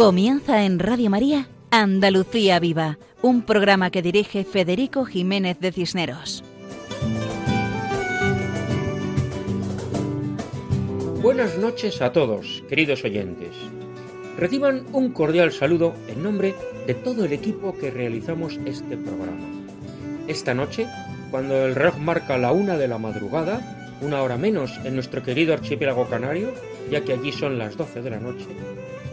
Comienza en Radio María Andalucía Viva, un programa que dirige Federico Jiménez de Cisneros. Buenas noches a todos, queridos oyentes. Reciban un cordial saludo en nombre de todo el equipo que realizamos este programa. Esta noche, cuando el reloj marca la una de la madrugada, una hora menos en nuestro querido archipiélago canario, ya que allí son las doce de la noche,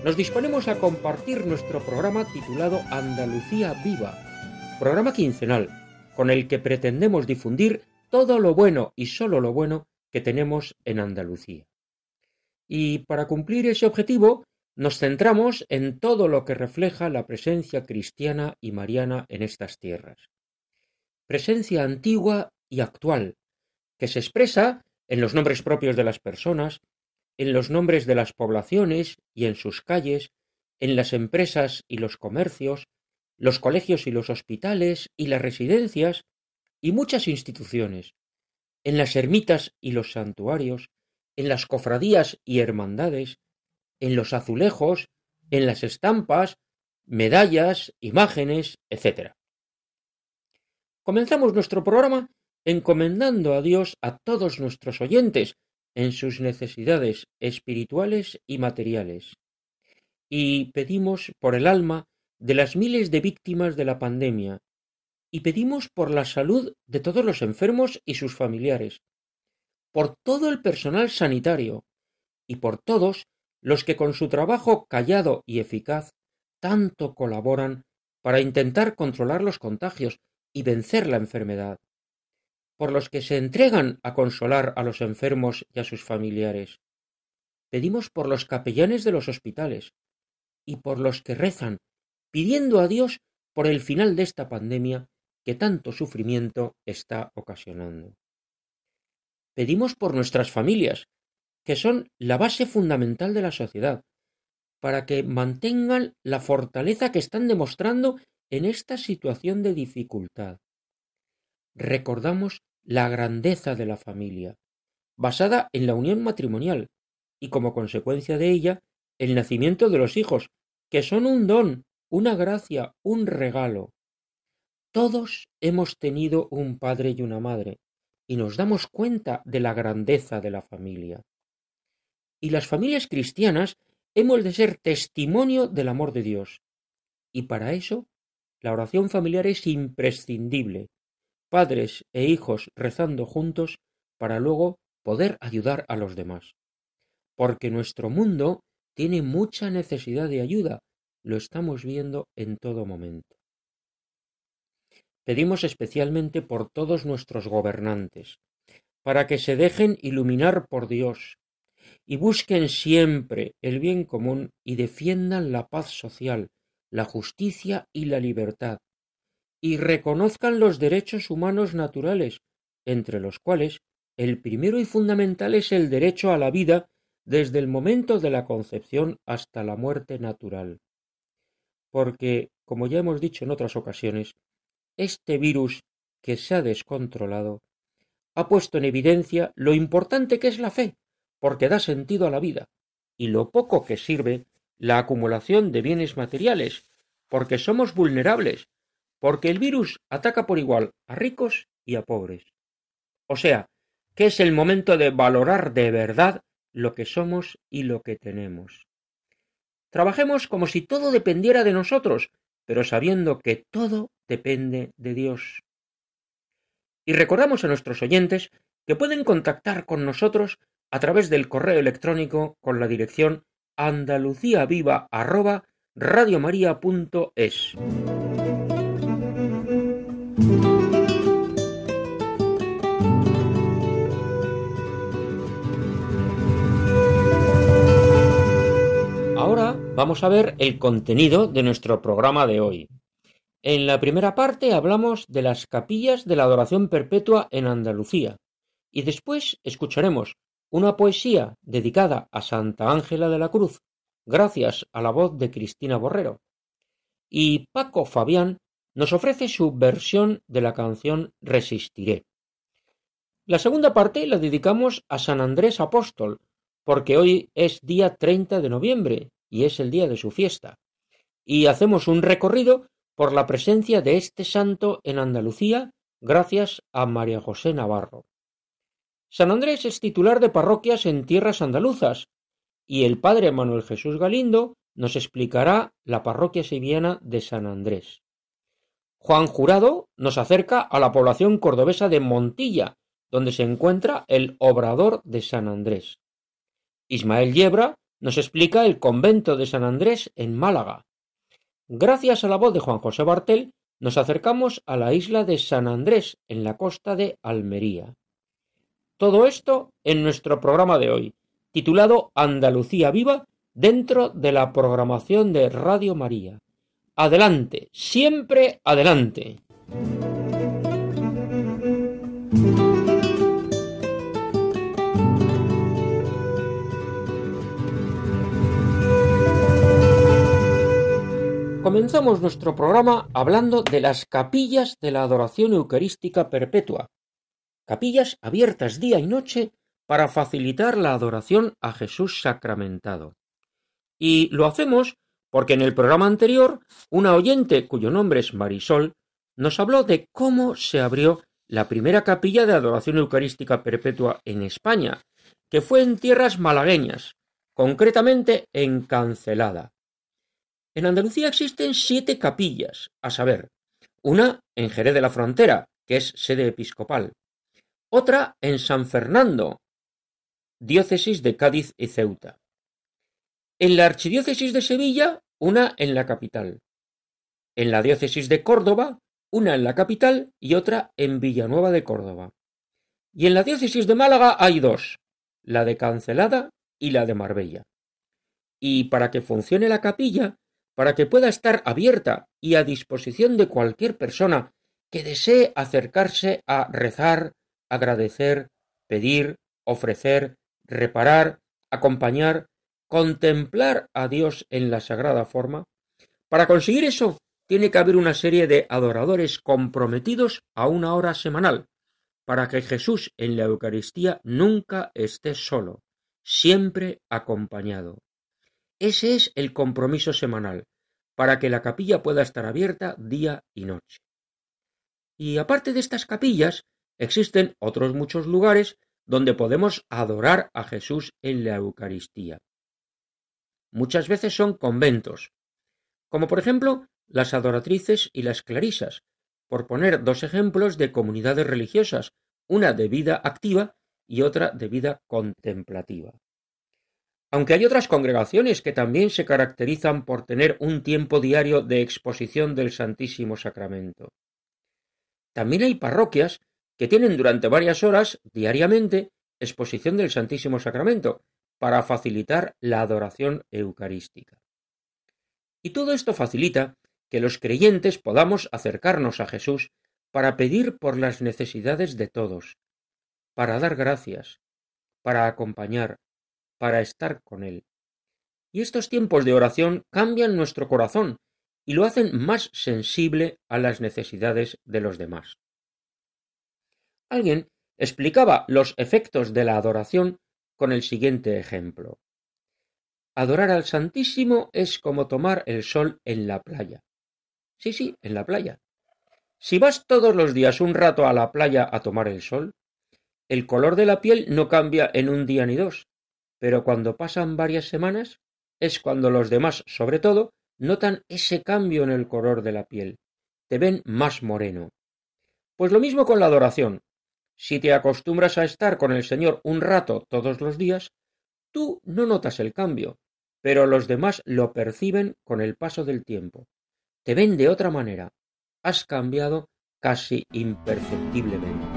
nos disponemos a compartir nuestro programa titulado Andalucía Viva, programa quincenal, con el que pretendemos difundir todo lo bueno y solo lo bueno que tenemos en Andalucía. Y para cumplir ese objetivo, nos centramos en todo lo que refleja la presencia cristiana y mariana en estas tierras. Presencia antigua y actual, que se expresa en los nombres propios de las personas, en los nombres de las poblaciones y en sus calles, en las empresas y los comercios, los colegios y los hospitales y las residencias y muchas instituciones, en las ermitas y los santuarios, en las cofradías y hermandades, en los azulejos, en las estampas, medallas, imágenes, etc. Comenzamos nuestro programa encomendando a Dios a todos nuestros oyentes en sus necesidades espirituales y materiales. Y pedimos por el alma de las miles de víctimas de la pandemia, y pedimos por la salud de todos los enfermos y sus familiares, por todo el personal sanitario, y por todos los que con su trabajo callado y eficaz tanto colaboran para intentar controlar los contagios y vencer la enfermedad por los que se entregan a consolar a los enfermos y a sus familiares. Pedimos por los capellanes de los hospitales y por los que rezan, pidiendo a Dios por el final de esta pandemia que tanto sufrimiento está ocasionando. Pedimos por nuestras familias, que son la base fundamental de la sociedad, para que mantengan la fortaleza que están demostrando en esta situación de dificultad. Recordamos la grandeza de la familia, basada en la unión matrimonial y como consecuencia de ella el nacimiento de los hijos, que son un don, una gracia, un regalo. Todos hemos tenido un padre y una madre, y nos damos cuenta de la grandeza de la familia. Y las familias cristianas hemos de ser testimonio del amor de Dios. Y para eso, la oración familiar es imprescindible, padres e hijos rezando juntos para luego poder ayudar a los demás. Porque nuestro mundo tiene mucha necesidad de ayuda, lo estamos viendo en todo momento. Pedimos especialmente por todos nuestros gobernantes, para que se dejen iluminar por Dios y busquen siempre el bien común y defiendan la paz social, la justicia y la libertad, y reconozcan los derechos humanos naturales, entre los cuales el primero y fundamental es el derecho a la vida desde el momento de la concepción hasta la muerte natural. Porque, como ya hemos dicho en otras ocasiones, este virus que se ha descontrolado ha puesto en evidencia lo importante que es la fe, porque da sentido a la vida, y lo poco que sirve la acumulación de bienes materiales, porque somos vulnerables porque el virus ataca por igual a ricos y a pobres. O sea, que es el momento de valorar de verdad lo que somos y lo que tenemos. Trabajemos como si todo dependiera de nosotros, pero sabiendo que todo depende de Dios. Y recordamos a nuestros oyentes que pueden contactar con nosotros a través del correo electrónico con la dirección andaluciaviva@radiomaria.es. vamos a ver el contenido de nuestro programa de hoy. En la primera parte hablamos de las capillas de la adoración perpetua en Andalucía y después escucharemos una poesía dedicada a Santa Ángela de la Cruz, gracias a la voz de Cristina Borrero. Y Paco Fabián nos ofrece su versión de la canción Resistiré. La segunda parte la dedicamos a San Andrés Apóstol, porque hoy es día 30 de noviembre, y es el día de su fiesta. Y hacemos un recorrido por la presencia de este santo en Andalucía gracias a María José Navarro. San Andrés es titular de parroquias en tierras andaluzas y el padre Manuel Jesús Galindo nos explicará la parroquia sevillana de San Andrés. Juan Jurado nos acerca a la población cordobesa de Montilla, donde se encuentra el Obrador de San Andrés. Ismael Yebra nos explica el convento de San Andrés en Málaga. Gracias a la voz de Juan José Bartel, nos acercamos a la isla de San Andrés, en la costa de Almería. Todo esto en nuestro programa de hoy, titulado Andalucía Viva, dentro de la programación de Radio María. Adelante, siempre adelante. Comenzamos nuestro programa hablando de las capillas de la adoración eucarística perpetua, capillas abiertas día y noche para facilitar la adoración a Jesús sacramentado. Y lo hacemos porque en el programa anterior una oyente cuyo nombre es Marisol nos habló de cómo se abrió la primera capilla de adoración eucarística perpetua en España, que fue en tierras malagueñas, concretamente en Cancelada. En Andalucía existen siete capillas, a saber, una en Jerez de la Frontera, que es sede episcopal, otra en San Fernando, diócesis de Cádiz y Ceuta. En la archidiócesis de Sevilla, una en la capital. En la diócesis de Córdoba, una en la capital y otra en Villanueva de Córdoba. Y en la diócesis de Málaga hay dos, la de Cancelada y la de Marbella. Y para que funcione la capilla, para que pueda estar abierta y a disposición de cualquier persona que desee acercarse a rezar, agradecer, pedir, ofrecer, reparar, acompañar, contemplar a Dios en la sagrada forma, para conseguir eso tiene que haber una serie de adoradores comprometidos a una hora semanal, para que Jesús en la Eucaristía nunca esté solo, siempre acompañado. Ese es el compromiso semanal, para que la capilla pueda estar abierta día y noche. Y aparte de estas capillas, existen otros muchos lugares donde podemos adorar a Jesús en la Eucaristía. Muchas veces son conventos, como por ejemplo las adoratrices y las clarisas, por poner dos ejemplos de comunidades religiosas, una de vida activa y otra de vida contemplativa. Aunque hay otras congregaciones que también se caracterizan por tener un tiempo diario de exposición del Santísimo Sacramento. También hay parroquias que tienen durante varias horas diariamente exposición del Santísimo Sacramento para facilitar la adoración eucarística. Y todo esto facilita que los creyentes podamos acercarnos a Jesús para pedir por las necesidades de todos, para dar gracias, para acompañar, para estar con Él. Y estos tiempos de oración cambian nuestro corazón y lo hacen más sensible a las necesidades de los demás. Alguien explicaba los efectos de la adoración con el siguiente ejemplo. Adorar al Santísimo es como tomar el sol en la playa. Sí, sí, en la playa. Si vas todos los días un rato a la playa a tomar el sol, el color de la piel no cambia en un día ni dos, pero cuando pasan varias semanas es cuando los demás, sobre todo, notan ese cambio en el color de la piel. Te ven más moreno. Pues lo mismo con la adoración. Si te acostumbras a estar con el Señor un rato todos los días, tú no notas el cambio, pero los demás lo perciben con el paso del tiempo. Te ven de otra manera. Has cambiado casi imperceptiblemente.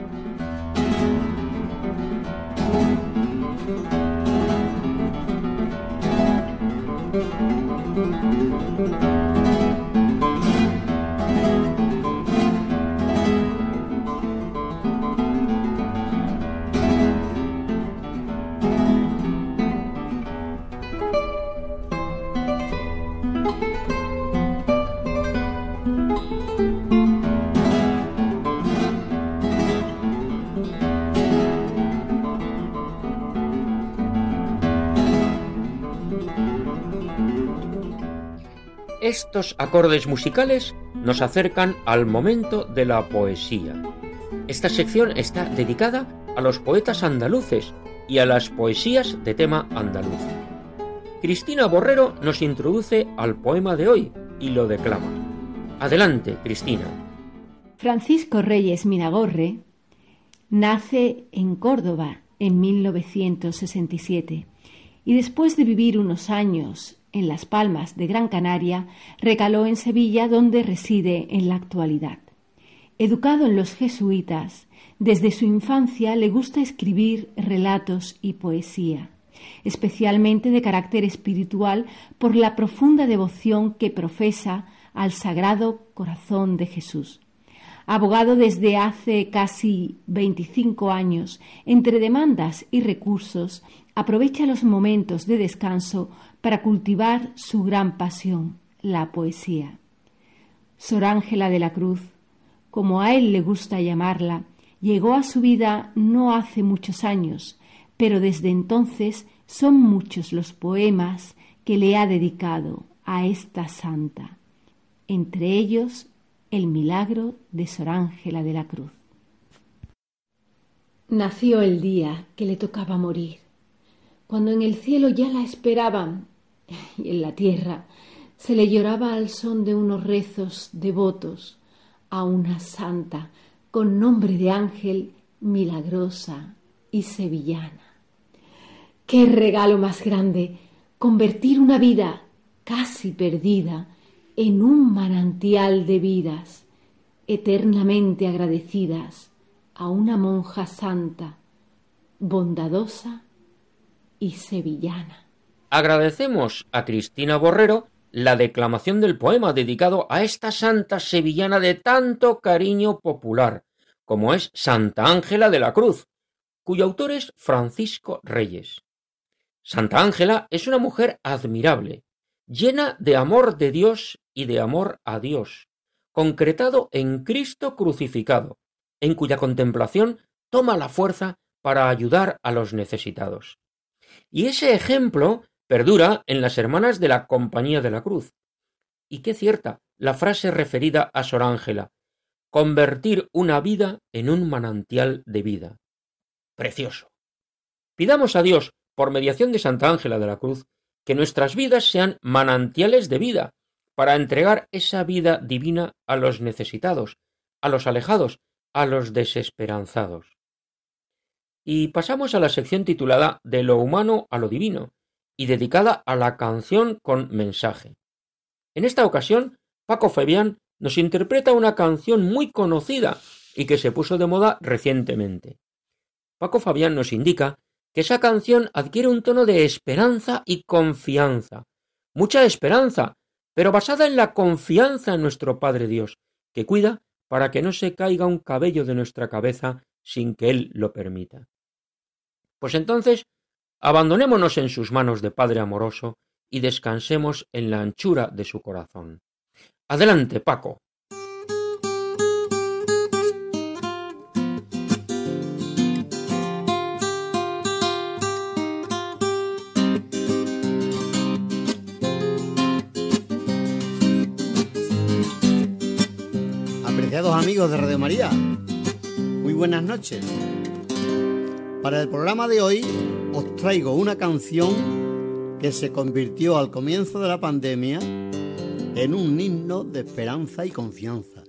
Estos acordes musicales nos acercan al momento de la poesía. Esta sección está dedicada a los poetas andaluces y a las poesías de tema andaluz. Cristina Borrero nos introduce al poema de hoy y lo declama. Adelante, Cristina. Francisco Reyes Minagorre nace en Córdoba en 1967 y después de vivir unos años en Las Palmas de Gran Canaria, recaló en Sevilla donde reside en la actualidad. Educado en los jesuitas, desde su infancia le gusta escribir relatos y poesía, especialmente de carácter espiritual por la profunda devoción que profesa al Sagrado Corazón de Jesús. Abogado desde hace casi 25 años, entre demandas y recursos, aprovecha los momentos de descanso para cultivar su gran pasión, la poesía. Sor Ángela de la Cruz, como a él le gusta llamarla, llegó a su vida no hace muchos años, pero desde entonces son muchos los poemas que le ha dedicado a esta santa, entre ellos el milagro de Sor Ángela de la Cruz. Nació el día que le tocaba morir, cuando en el cielo ya la esperaban y en la tierra se le lloraba al son de unos rezos devotos a una santa con nombre de ángel milagrosa y sevillana. Qué regalo más grande convertir una vida casi perdida en un manantial de vidas eternamente agradecidas a una monja santa, bondadosa y sevillana. Agradecemos a Cristina Borrero la declamación del poema dedicado a esta santa sevillana de tanto cariño popular, como es Santa Ángela de la Cruz, cuyo autor es Francisco Reyes. Santa Ángela es una mujer admirable, llena de amor de Dios y de amor a Dios, concretado en Cristo crucificado, en cuya contemplación toma la fuerza para ayudar a los necesitados. Y ese ejemplo perdura en las hermanas de la Compañía de la Cruz. Y qué cierta la frase referida a Sor Ángela, convertir una vida en un manantial de vida. Precioso. Pidamos a Dios, por mediación de Santa Ángela de la Cruz, que nuestras vidas sean manantiales de vida, para entregar esa vida divina a los necesitados, a los alejados, a los desesperanzados. Y pasamos a la sección titulada De lo humano a lo divino, y dedicada a la canción con mensaje. En esta ocasión, Paco Fabián nos interpreta una canción muy conocida y que se puso de moda recientemente. Paco Fabián nos indica que esa canción adquiere un tono de esperanza y confianza, mucha esperanza, pero basada en la confianza en nuestro Padre Dios, que cuida para que no se caiga un cabello de nuestra cabeza sin que Él lo permita. Pues entonces Abandonémonos en sus manos de Padre amoroso y descansemos en la anchura de su corazón. Adelante, Paco. Apreciados amigos de Radio María, muy buenas noches. Para el programa de hoy os traigo una canción que se convirtió al comienzo de la pandemia en un himno de esperanza y confianza.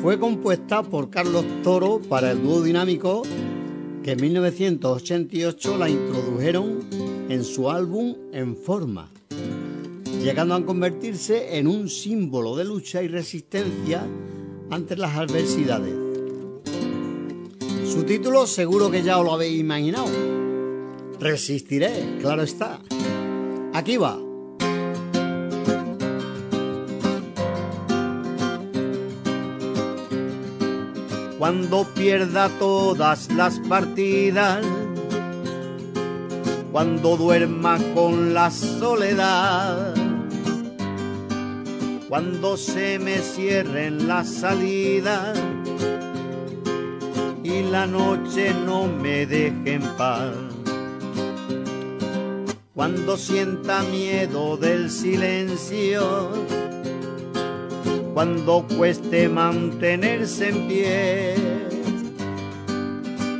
Fue compuesta por Carlos Toro para el dúo dinámico que en 1988 la introdujeron en su álbum En Forma, llegando a convertirse en un símbolo de lucha y resistencia ante las adversidades. Su título seguro que ya os lo habéis imaginado. Resistiré, claro está. Aquí va. Cuando pierda todas las partidas, cuando duerma con la soledad, cuando se me cierren las salidas, y la noche no me deje en paz. cuando sienta miedo del silencio, cuando cueste mantenerse en pie,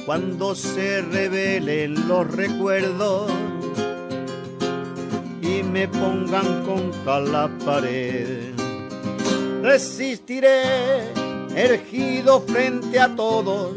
cuando se revelen los recuerdos y me pongan contra la pared. Resistiré ergido frente a todos,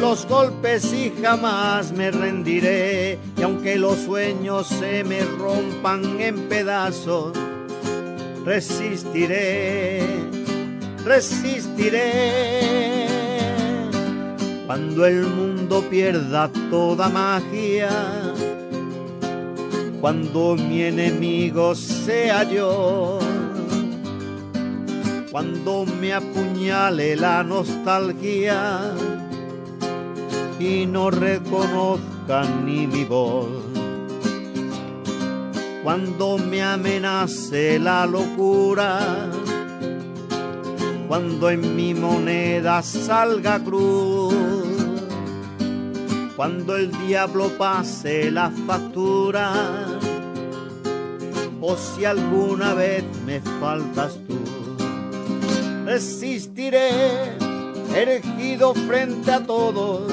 los golpes y jamás me rendiré. Y aunque los sueños se me rompan en pedazos, resistiré, resistiré. Cuando el mundo pierda toda magia, cuando mi enemigo sea yo, cuando me apuñale la nostalgia y no reconozcan ni mi voz. Cuando me amenace la locura, cuando en mi moneda salga cruz, cuando el diablo pase la factura, o si alguna vez me faltas tú, resistiré erigido frente a todos,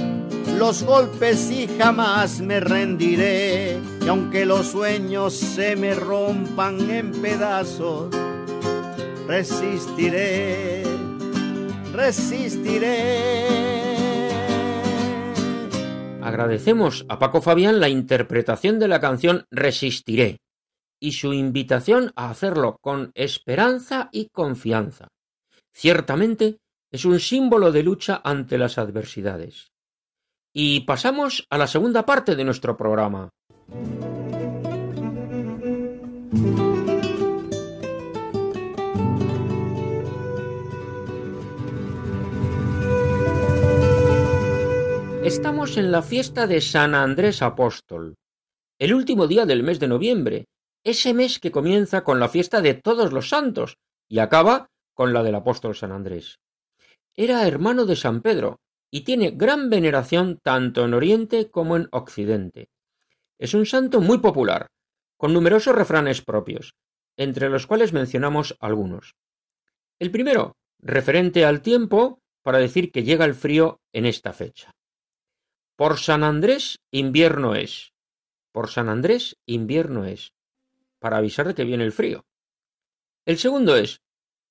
los golpes y jamás me rendiré. Y aunque los sueños se me rompan en pedazos, resistiré, resistiré. Agradecemos a Paco Fabián la interpretación de la canción Resistiré y su invitación a hacerlo con esperanza y confianza. Ciertamente es un símbolo de lucha ante las adversidades. Y pasamos a la segunda parte de nuestro programa. Estamos en la fiesta de San Andrés Apóstol, el último día del mes de noviembre, ese mes que comienza con la fiesta de todos los santos y acaba con la del apóstol San Andrés. Era hermano de San Pedro y tiene gran veneración tanto en Oriente como en Occidente. Es un santo muy popular, con numerosos refranes propios, entre los cuales mencionamos algunos. El primero, referente al tiempo, para decir que llega el frío en esta fecha. Por San Andrés invierno es. Por San Andrés invierno es. Para avisar de que viene el frío. El segundo es.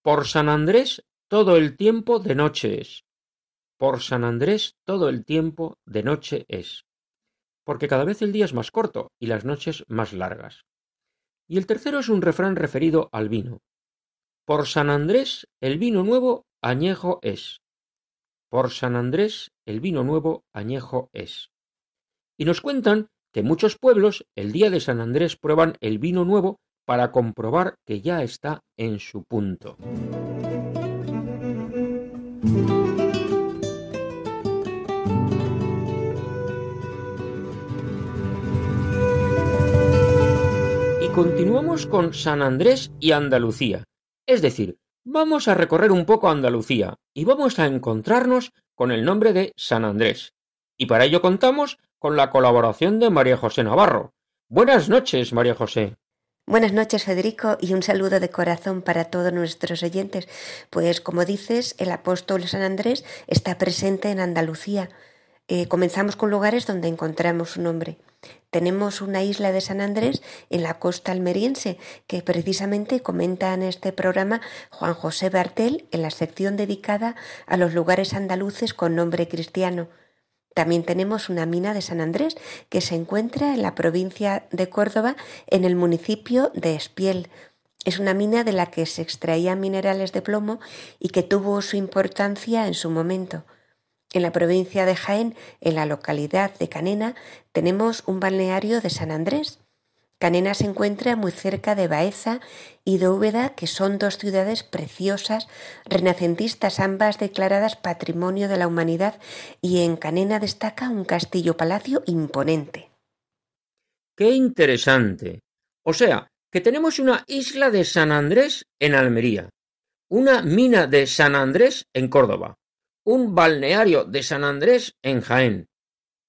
Por San Andrés todo el tiempo de noche es. Por San Andrés todo el tiempo de noche es. Porque cada vez el día es más corto y las noches más largas. Y el tercero es un refrán referido al vino. Por San Andrés el vino nuevo añejo es. Por San Andrés el vino nuevo añejo es. Y nos cuentan que muchos pueblos el día de San Andrés prueban el vino nuevo para comprobar que ya está en su punto. Continuamos con San Andrés y Andalucía, es decir, Vamos a recorrer un poco Andalucía y vamos a encontrarnos con el nombre de San Andrés. Y para ello contamos con la colaboración de María José Navarro. Buenas noches, María José. Buenas noches, Federico, y un saludo de corazón para todos nuestros oyentes. Pues como dices, el apóstol San Andrés está presente en Andalucía. Eh, comenzamos con lugares donde encontramos su nombre. Tenemos una isla de San Andrés en la costa almeriense que precisamente comenta en este programa Juan José Bartel en la sección dedicada a los lugares andaluces con nombre cristiano. También tenemos una mina de San Andrés que se encuentra en la provincia de Córdoba, en el municipio de Espiel. Es una mina de la que se extraían minerales de plomo y que tuvo su importancia en su momento. En la provincia de Jaén, en la localidad de Canena, tenemos un balneario de San Andrés. Canena se encuentra muy cerca de Baeza y de Úbeda, que son dos ciudades preciosas, renacentistas, ambas declaradas Patrimonio de la Humanidad, y en Canena destaca un castillo-palacio imponente. ¡Qué interesante! O sea, que tenemos una isla de San Andrés en Almería, una mina de San Andrés en Córdoba, un balneario de San Andrés en Jaén.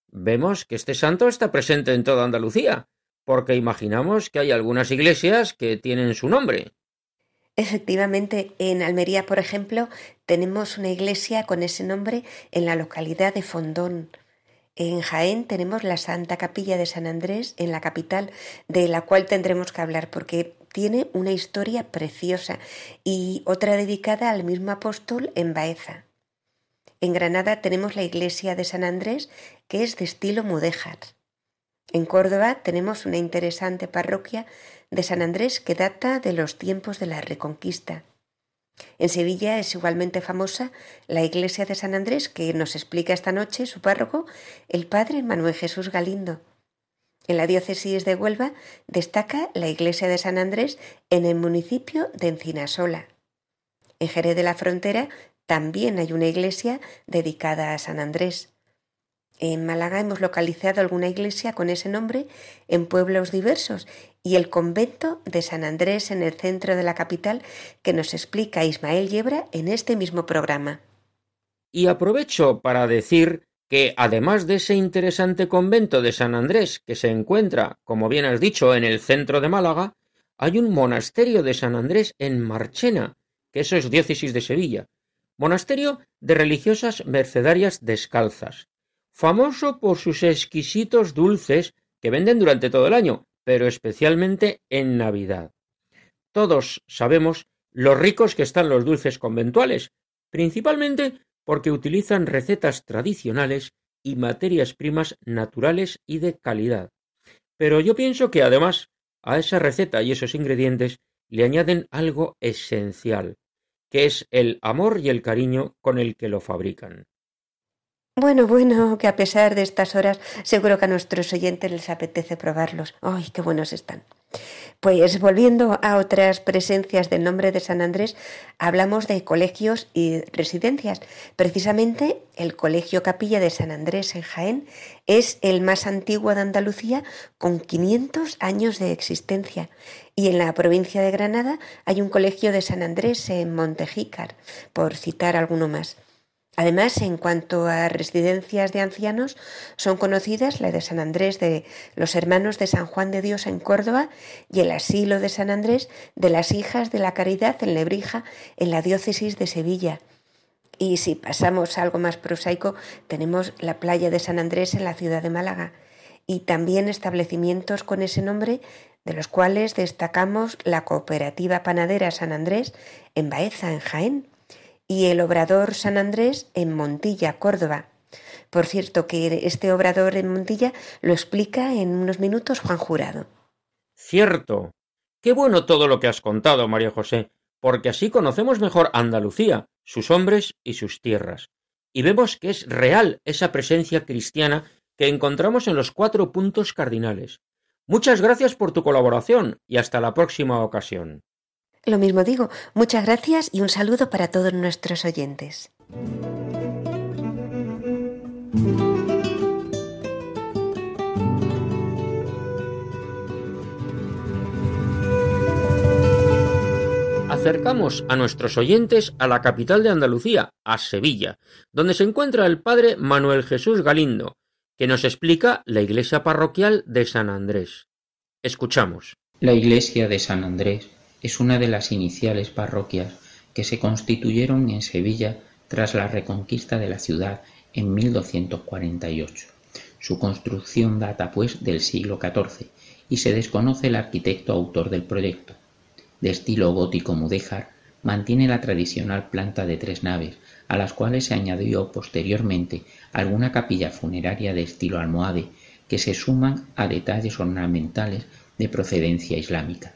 Vemos que este santo está presente en toda Andalucía, porque imaginamos que hay algunas iglesias que tienen su nombre. Efectivamente, en Almería, por ejemplo, tenemos una iglesia con ese nombre en la localidad de Fondón. En Jaén tenemos la Santa Capilla de San Andrés en la capital, de la cual tendremos que hablar porque tiene una historia preciosa y otra dedicada al mismo apóstol en Baeza. En Granada tenemos la iglesia de San Andrés que es de estilo mudéjar. En Córdoba tenemos una interesante parroquia de San Andrés que data de los tiempos de la Reconquista. En Sevilla es igualmente famosa la iglesia de San Andrés que nos explica esta noche su párroco, el padre Manuel Jesús Galindo. En la diócesis de Huelva destaca la iglesia de San Andrés en el municipio de Encinasola. En Jerez de la Frontera también hay una iglesia dedicada a San Andrés. En Málaga hemos localizado alguna iglesia con ese nombre en pueblos diversos y el convento de San Andrés en el centro de la capital que nos explica Ismael Yebra en este mismo programa. Y aprovecho para decir que además de ese interesante convento de San Andrés que se encuentra, como bien has dicho, en el centro de Málaga, hay un monasterio de San Andrés en Marchena, que eso es diócesis de Sevilla, monasterio de religiosas mercedarias descalzas famoso por sus exquisitos dulces que venden durante todo el año, pero especialmente en Navidad. Todos sabemos lo ricos que están los dulces conventuales, principalmente porque utilizan recetas tradicionales y materias primas naturales y de calidad. Pero yo pienso que además a esa receta y esos ingredientes le añaden algo esencial, que es el amor y el cariño con el que lo fabrican. Bueno, bueno, que a pesar de estas horas, seguro que a nuestros oyentes les apetece probarlos. ¡Ay, qué buenos están! Pues volviendo a otras presencias del nombre de San Andrés, hablamos de colegios y residencias. Precisamente el Colegio Capilla de San Andrés en Jaén es el más antiguo de Andalucía con 500 años de existencia. Y en la provincia de Granada hay un colegio de San Andrés en Montejícar, por citar alguno más. Además, en cuanto a residencias de ancianos, son conocidas la de San Andrés de los Hermanos de San Juan de Dios en Córdoba y el Asilo de San Andrés de las Hijas de la Caridad en Lebrija, en la diócesis de Sevilla. Y si pasamos a algo más prosaico, tenemos la playa de San Andrés en la ciudad de Málaga y también establecimientos con ese nombre, de los cuales destacamos la cooperativa panadera San Andrés en Baeza, en Jaén y el Obrador San Andrés en Montilla, Córdoba. Por cierto, que este obrador en Montilla lo explica en unos minutos Juan Jurado. Cierto. Qué bueno todo lo que has contado, María José, porque así conocemos mejor Andalucía, sus hombres y sus tierras, y vemos que es real esa presencia cristiana que encontramos en los cuatro puntos cardinales. Muchas gracias por tu colaboración y hasta la próxima ocasión. Lo mismo digo, muchas gracias y un saludo para todos nuestros oyentes. Acercamos a nuestros oyentes a la capital de Andalucía, a Sevilla, donde se encuentra el padre Manuel Jesús Galindo, que nos explica la iglesia parroquial de San Andrés. Escuchamos. La iglesia de San Andrés es una de las iniciales parroquias que se constituyeron en Sevilla tras la reconquista de la ciudad en 1248. Su construcción data pues del siglo XIV y se desconoce el arquitecto autor del proyecto. De estilo gótico mudéjar, mantiene la tradicional planta de tres naves, a las cuales se añadió posteriormente alguna capilla funeraria de estilo almohade, que se suman a detalles ornamentales de procedencia islámica.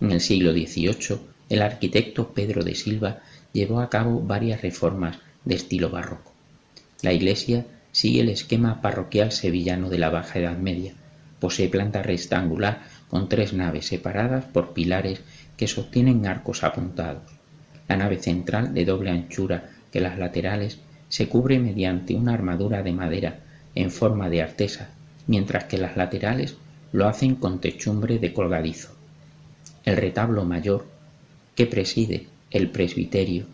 En el siglo XVIII, el arquitecto Pedro de Silva llevó a cabo varias reformas de estilo barroco. La iglesia sigue el esquema parroquial sevillano de la Baja Edad Media. Posee planta rectangular con tres naves separadas por pilares que sostienen arcos apuntados. La nave central, de doble anchura que las laterales, se cubre mediante una armadura de madera en forma de artesa, mientras que las laterales lo hacen con techumbre de colgadizo. El retablo mayor, que preside el presbiterio,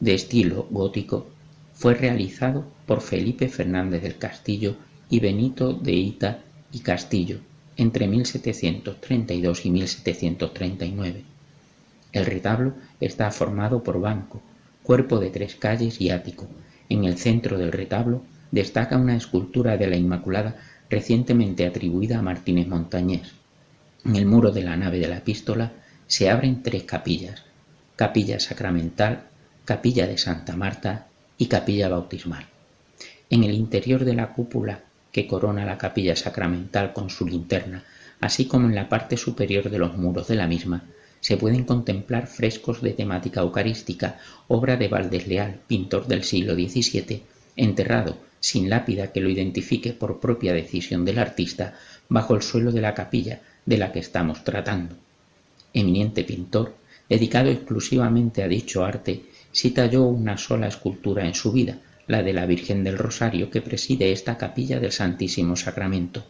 de estilo gótico, fue realizado por Felipe Fernández del Castillo y Benito de Ita y Castillo entre 1732 y 1739. El retablo está formado por banco, cuerpo de tres calles y ático. En el centro del retablo destaca una escultura de la Inmaculada recientemente atribuida a Martínez Montañés. En el muro de la nave de la epístola se abren tres capillas, capilla sacramental, capilla de Santa Marta y capilla bautismal. En el interior de la cúpula que corona la capilla sacramental con su linterna, así como en la parte superior de los muros de la misma, se pueden contemplar frescos de temática eucarística, obra de Valdés Leal, pintor del siglo XVII, enterrado, sin lápida que lo identifique por propia decisión del artista, bajo el suelo de la capilla de la que estamos tratando. Eminente pintor, dedicado exclusivamente a dicho arte, sí talló una sola escultura en su vida, la de la Virgen del Rosario que preside esta capilla del Santísimo Sacramento,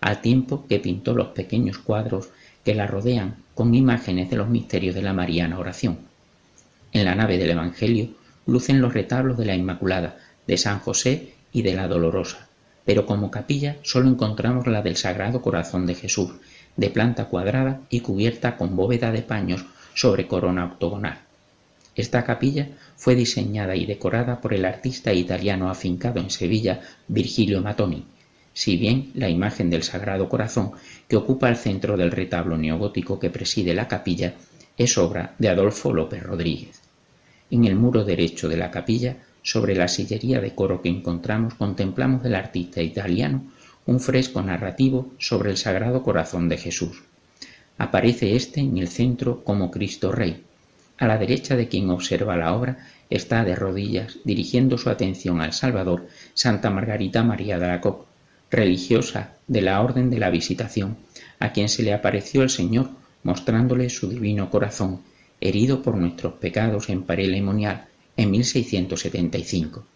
al tiempo que pintó los pequeños cuadros que la rodean con imágenes de los misterios de la Mariana Oración. En la nave del Evangelio lucen los retablos de la Inmaculada, de San José y de la Dolorosa, pero como capilla solo encontramos la del Sagrado Corazón de Jesús, de planta cuadrada y cubierta con bóveda de paños sobre corona octogonal. Esta capilla fue diseñada y decorada por el artista italiano afincado en Sevilla, Virgilio Matoni, si bien la imagen del Sagrado Corazón, que ocupa el centro del retablo neogótico que preside la capilla, es obra de Adolfo López Rodríguez. En el muro derecho de la capilla sobre la sillería de coro que encontramos contemplamos del artista italiano un fresco narrativo sobre el Sagrado Corazón de Jesús. Aparece éste en el centro como Cristo Rey. A la derecha de quien observa la obra está de rodillas, dirigiendo su atención al Salvador, Santa Margarita María de la Coque, religiosa de la Orden de la Visitación, a quien se le apareció el Señor mostrándole su divino corazón, herido por nuestros pecados en parelemonial en 1675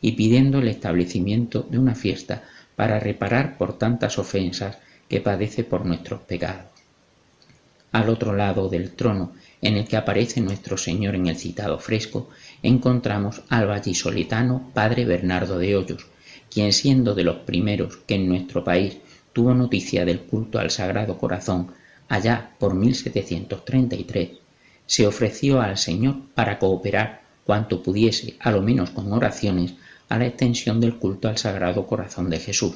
y pidiendo el establecimiento de una fiesta para reparar por tantas ofensas que padece por nuestros pecados. Al otro lado del trono en el que aparece nuestro Señor en el citado fresco, encontramos al vallisoletano padre Bernardo de Hoyos, quien siendo de los primeros que en nuestro país tuvo noticia del culto al Sagrado Corazón allá por 1733, se ofreció al Señor para cooperar cuanto pudiese, a lo menos con oraciones, a la extensión del culto al Sagrado Corazón de Jesús.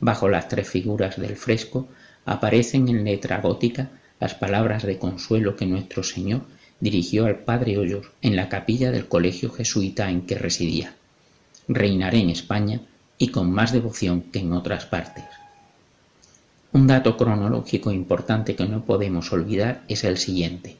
Bajo las tres figuras del fresco aparecen en letra gótica las palabras de consuelo que nuestro Señor dirigió al Padre Hoyos en la capilla del colegio jesuita en que residía. Reinaré en España y con más devoción que en otras partes. Un dato cronológico importante que no podemos olvidar es el siguiente.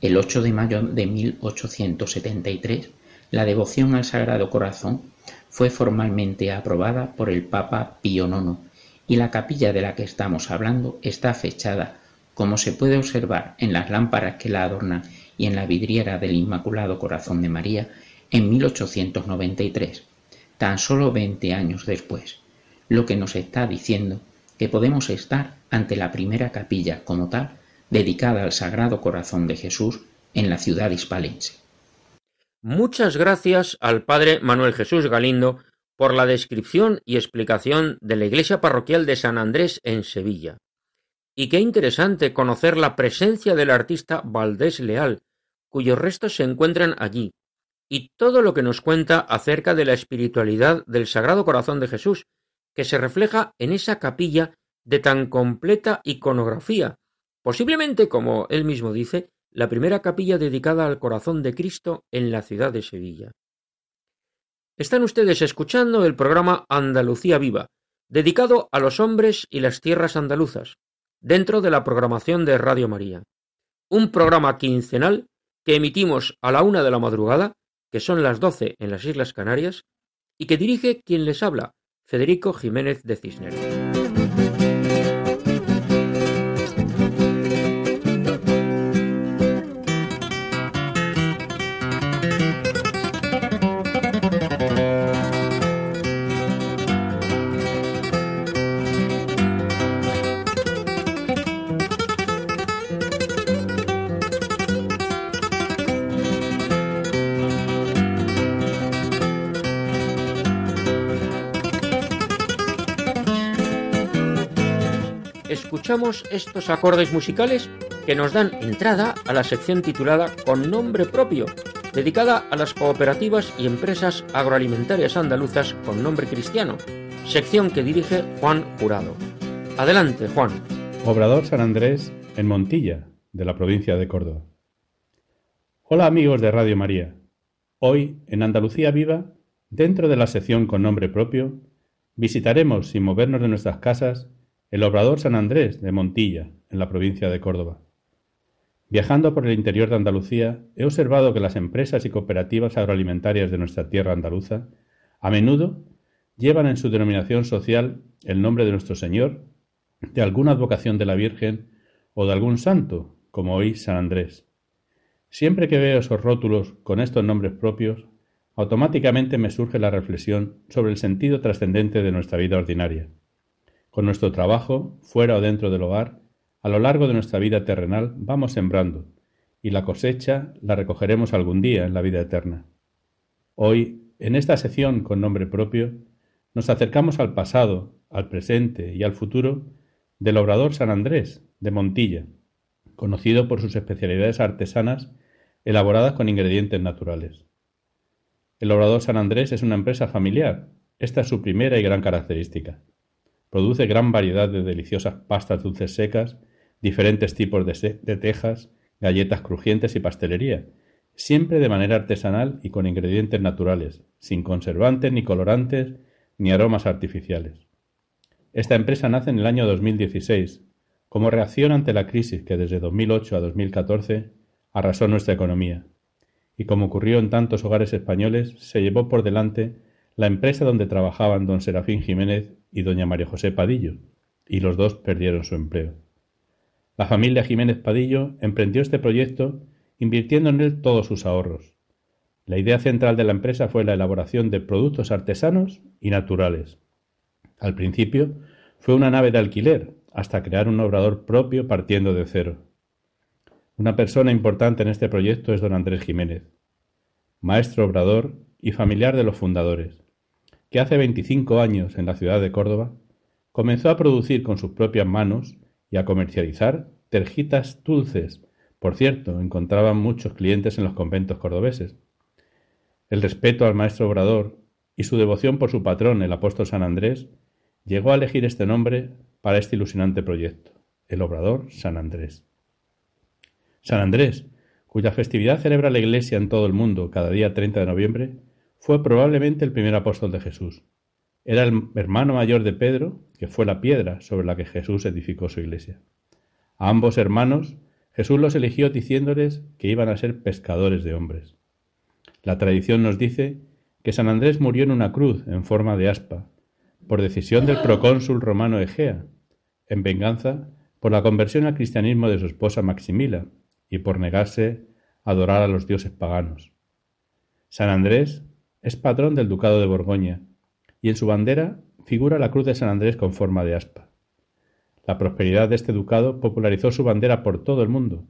El 8 de mayo de 1873, la devoción al Sagrado Corazón fue formalmente aprobada por el Papa Pío IX y la capilla de la que estamos hablando está fechada, como se puede observar en las lámparas que la adornan y en la vidriera del Inmaculado Corazón de María, en 1893, tan solo 20 años después, lo que nos está diciendo que podemos estar ante la primera capilla como tal dedicada al Sagrado Corazón de Jesús en la ciudad hispalense. Muchas gracias al padre Manuel Jesús Galindo por la descripción y explicación de la iglesia parroquial de San Andrés en Sevilla. Y qué interesante conocer la presencia del artista Valdés Leal, cuyos restos se encuentran allí, y todo lo que nos cuenta acerca de la espiritualidad del Sagrado Corazón de Jesús, que se refleja en esa capilla de tan completa iconografía, posiblemente, como él mismo dice, la primera capilla dedicada al corazón de Cristo en la ciudad de Sevilla. Están ustedes escuchando el programa Andalucía Viva, dedicado a los hombres y las tierras andaluzas, dentro de la programación de Radio María. Un programa quincenal que emitimos a la una de la madrugada, que son las doce en las Islas Canarias, y que dirige quien les habla, Federico Jiménez de Cisneros. Estos acordes musicales que nos dan entrada a la sección titulada Con nombre propio, dedicada a las cooperativas y empresas agroalimentarias andaluzas con nombre cristiano, sección que dirige Juan Jurado. Adelante, Juan. Obrador San Andrés en Montilla, de la provincia de Córdoba. Hola amigos de Radio María. Hoy, en Andalucía Viva, dentro de la sección con nombre propio, visitaremos, sin movernos de nuestras casas, el Obrador San Andrés de Montilla, en la provincia de Córdoba. Viajando por el interior de Andalucía, he observado que las empresas y cooperativas agroalimentarias de nuestra tierra andaluza a menudo llevan en su denominación social el nombre de nuestro Señor, de alguna advocación de la Virgen o de algún santo, como hoy San Andrés. Siempre que veo esos rótulos con estos nombres propios, automáticamente me surge la reflexión sobre el sentido trascendente de nuestra vida ordinaria. Con nuestro trabajo, fuera o dentro del hogar, a lo largo de nuestra vida terrenal vamos sembrando, y la cosecha la recogeremos algún día en la vida eterna. Hoy, en esta sección con nombre propio, nos acercamos al pasado, al presente y al futuro del obrador San Andrés de Montilla, conocido por sus especialidades artesanas elaboradas con ingredientes naturales. El obrador San Andrés es una empresa familiar, esta es su primera y gran característica. Produce gran variedad de deliciosas pastas dulces secas, diferentes tipos de, tejas, galletas crujientes y pastelería, siempre de manera artesanal y con ingredientes naturales, sin conservantes ni colorantes ni aromas artificiales. Esta empresa nace en el año 2016 como reacción ante la crisis que desde 2008 a 2014 arrasó nuestra economía, y como ocurrió en tantos hogares españoles, se llevó por delante la empresa donde trabajaban don Serafín Jiménez y doña María José Padillo, y los dos perdieron su empleo. La familia Jiménez Padillo emprendió este proyecto invirtiendo en él todos sus ahorros. La idea central de la empresa fue la elaboración de productos artesanos y naturales. Al principio fue una nave de alquiler, hasta crear un obrador propio partiendo de cero. Una persona importante en este proyecto es don Andrés Jiménez, maestro obrador y familiar de los fundadores que hace 25 años en la ciudad de Córdoba comenzó a producir con sus propias manos y a comercializar terjitas dulces. Por cierto, encontraban muchos clientes en los conventos cordobeses. El respeto al maestro obrador y su devoción por su patrón, el apóstol San Andrés, llegó a elegir este nombre para este ilusionante proyecto, el obrador San Andrés. San Andrés, cuya festividad celebra la Iglesia en todo el mundo cada día 30 de noviembre, fue probablemente el primer apóstol de Jesús. Era el hermano mayor de Pedro, que fue la piedra sobre la que Jesús edificó su iglesia. A ambos hermanos Jesús los eligió diciéndoles que iban a ser pescadores de hombres. La tradición nos dice que San Andrés murió en una cruz en forma de aspa, por decisión del procónsul romano Egea, en venganza por la conversión al cristianismo de su esposa Maximila y por negarse a adorar a los dioses paganos. San Andrés es patrón del Ducado de Borgoña, y en su bandera figura la cruz de San Andrés con forma de aspa. La prosperidad de este ducado popularizó su bandera por todo el mundo,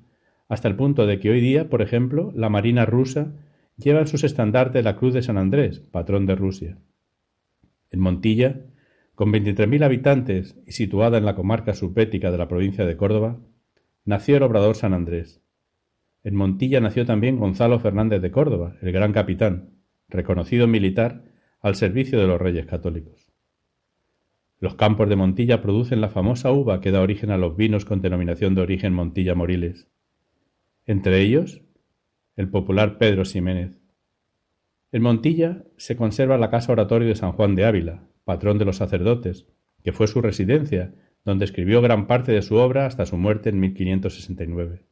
hasta el punto de que hoy día, por ejemplo, la Marina rusa lleva en sus estandartes la cruz de San Andrés, patrón de Rusia. En Montilla, con 23.000 habitantes y situada en la comarca subética de la provincia de Córdoba, nació el obrador San Andrés. En Montilla nació también Gonzalo Fernández de Córdoba, el gran capitán, reconocido militar al servicio de los reyes católicos. Los campos de Montilla producen la famosa uva que da origen a los vinos con denominación de origen Montilla Moriles. entre ellos el popular Pedro Ximénez. En Montilla se conserva la casa oratorio de San Juan de Ávila, patrón de los sacerdotes, que fue su residencia, donde escribió gran parte de su obra hasta su muerte en 1569.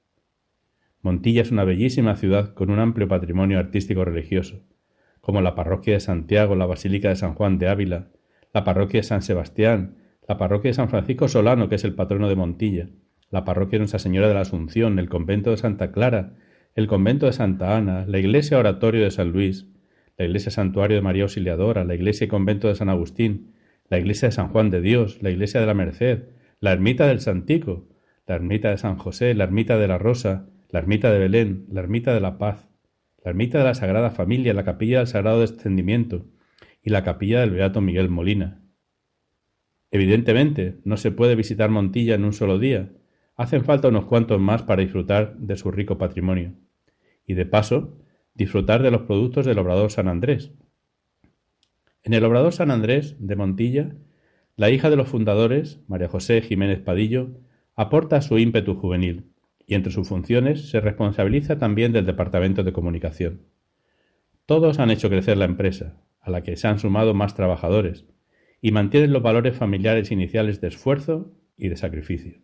Montilla es una bellísima ciudad con un amplio patrimonio artístico religioso, como la parroquia de Santiago, la Basílica de San Juan de Ávila, la parroquia de San Sebastián, la parroquia de San Francisco Solano, que es el patrono de Montilla, la parroquia de Nuestra Señora de la Asunción, el convento de Santa Clara, el convento de Santa Ana, la iglesia oratorio de San Luis, la iglesia santuario de María Auxiliadora, la iglesia y convento de San Agustín, la iglesia de San Juan de Dios, la iglesia de la Merced, la ermita del Santico, la ermita de San José, la ermita de la Rosa, la ermita de Belén, la ermita de la Paz, la ermita de la Sagrada Familia, la capilla del Sagrado Descendimiento y la capilla del Beato Miguel Molina. Evidentemente, no se puede visitar Montilla en un solo día, hacen falta unos cuantos más para disfrutar de su rico patrimonio. Y de paso, disfrutar de los productos del Obrador San Andrés. En el Obrador San Andrés de Montilla, la hija de los fundadores, María José Jiménez Padillo, aporta su ímpetu juvenil y entre sus funciones se responsabiliza también del Departamento de Comunicación. Todos han hecho crecer la empresa, a la que se han sumado más trabajadores, y mantienen los valores familiares iniciales de esfuerzo y de sacrificio.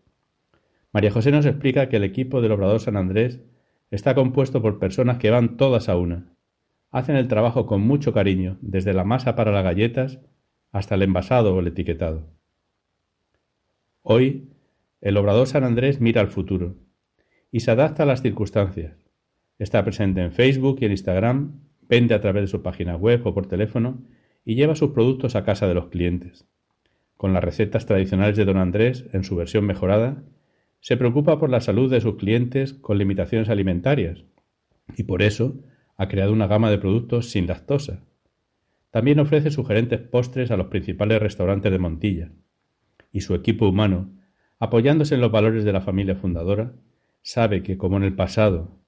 María José nos explica que el equipo del Obrador San Andrés está compuesto por personas que van todas a una. Hacen el trabajo con mucho cariño, desde la masa para las galletas hasta el envasado o el etiquetado. Hoy, el Obrador San Andrés mira al futuro y se adapta a las circunstancias. Está presente en Facebook y en Instagram, vende a través de su página web o por teléfono y lleva sus productos a casa de los clientes. Con las recetas tradicionales de Don Andrés en su versión mejorada, se preocupa por la salud de sus clientes con limitaciones alimentarias y por eso ha creado una gama de productos sin lactosa. También ofrece sugerentes postres a los principales restaurantes de Montilla. Y su equipo humano, apoyándose en los valores de la familia fundadora, sabe que como en el pasado,